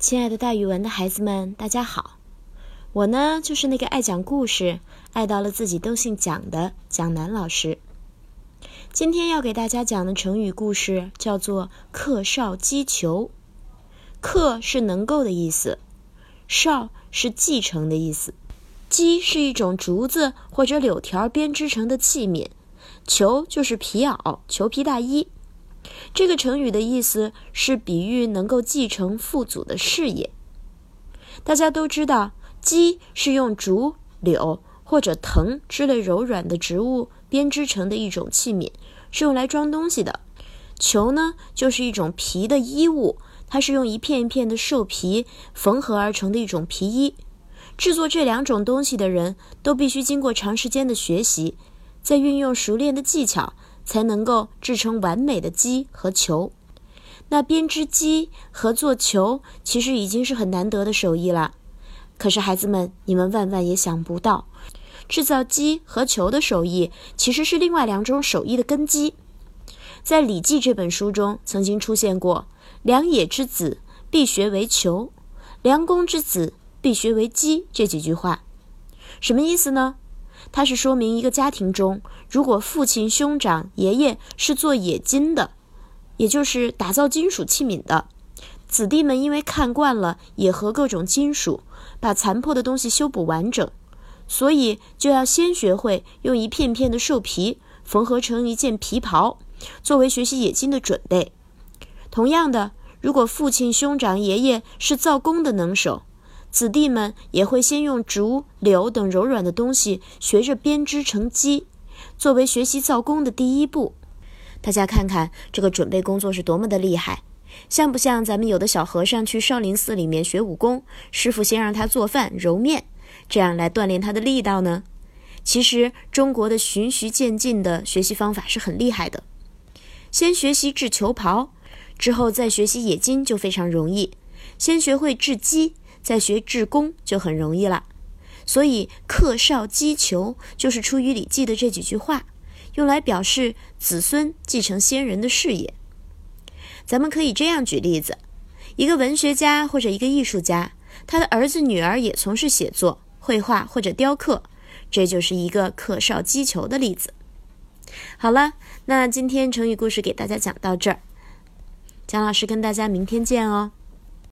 亲爱的，大语文的孩子们，大家好！我呢，就是那个爱讲故事、爱到了自己都姓蒋的蒋楠老师。今天要给大家讲的成语故事叫做“克绍击球”。克是能够的意思，绍是继承的意思，击是一种竹子或者柳条编织成的器皿，球就是皮袄、裘皮大衣。这个成语的意思是比喻能够继承父祖的事业。大家都知道，鸡是用竹、柳或者藤之类柔软的植物编织成的一种器皿，是用来装东西的。球呢，就是一种皮的衣物，它是用一片一片的兽皮缝合而成的一种皮衣。制作这两种东西的人都必须经过长时间的学习，再运用熟练的技巧。才能够制成完美的鸡和球。那编织鸡和做球其实已经是很难得的手艺了。可是孩子们，你们万万也想不到，制造鸡和球的手艺其实是另外两种手艺的根基。在《礼记》这本书中曾经出现过“良野之子必学为球，良工之子必学为鸡”这几句话，什么意思呢？它是说明一个家庭中，如果父亲、兄长、爷爷是做冶金的，也就是打造金属器皿的，子弟们因为看惯了冶和各种金属，把残破的东西修补完整，所以就要先学会用一片片的兽皮缝合成一件皮袍，作为学习冶金的准备。同样的，如果父亲、兄长、爷爷是造弓的能手，子弟们也会先用竹、柳等柔软的东西学着编织成机，作为学习造工的第一步。大家看看这个准备工作是多么的厉害，像不像咱们有的小和尚去少林寺里面学武功，师傅先让他做饭揉面，这样来锻炼他的力道呢？其实中国的循序渐进的学习方法是很厉害的，先学习制球袍，之后再学习冶金就非常容易，先学会制机。在学制弓就很容易了，所以克绍击球就是出于《礼记》的这几句话，用来表示子孙继承先人的事业。咱们可以这样举例子：一个文学家或者一个艺术家，他的儿子女儿也从事写作、绘画或者雕刻，这就是一个克绍击球的例子。好了，那今天成语故事给大家讲到这儿，蒋老师跟大家明天见哦。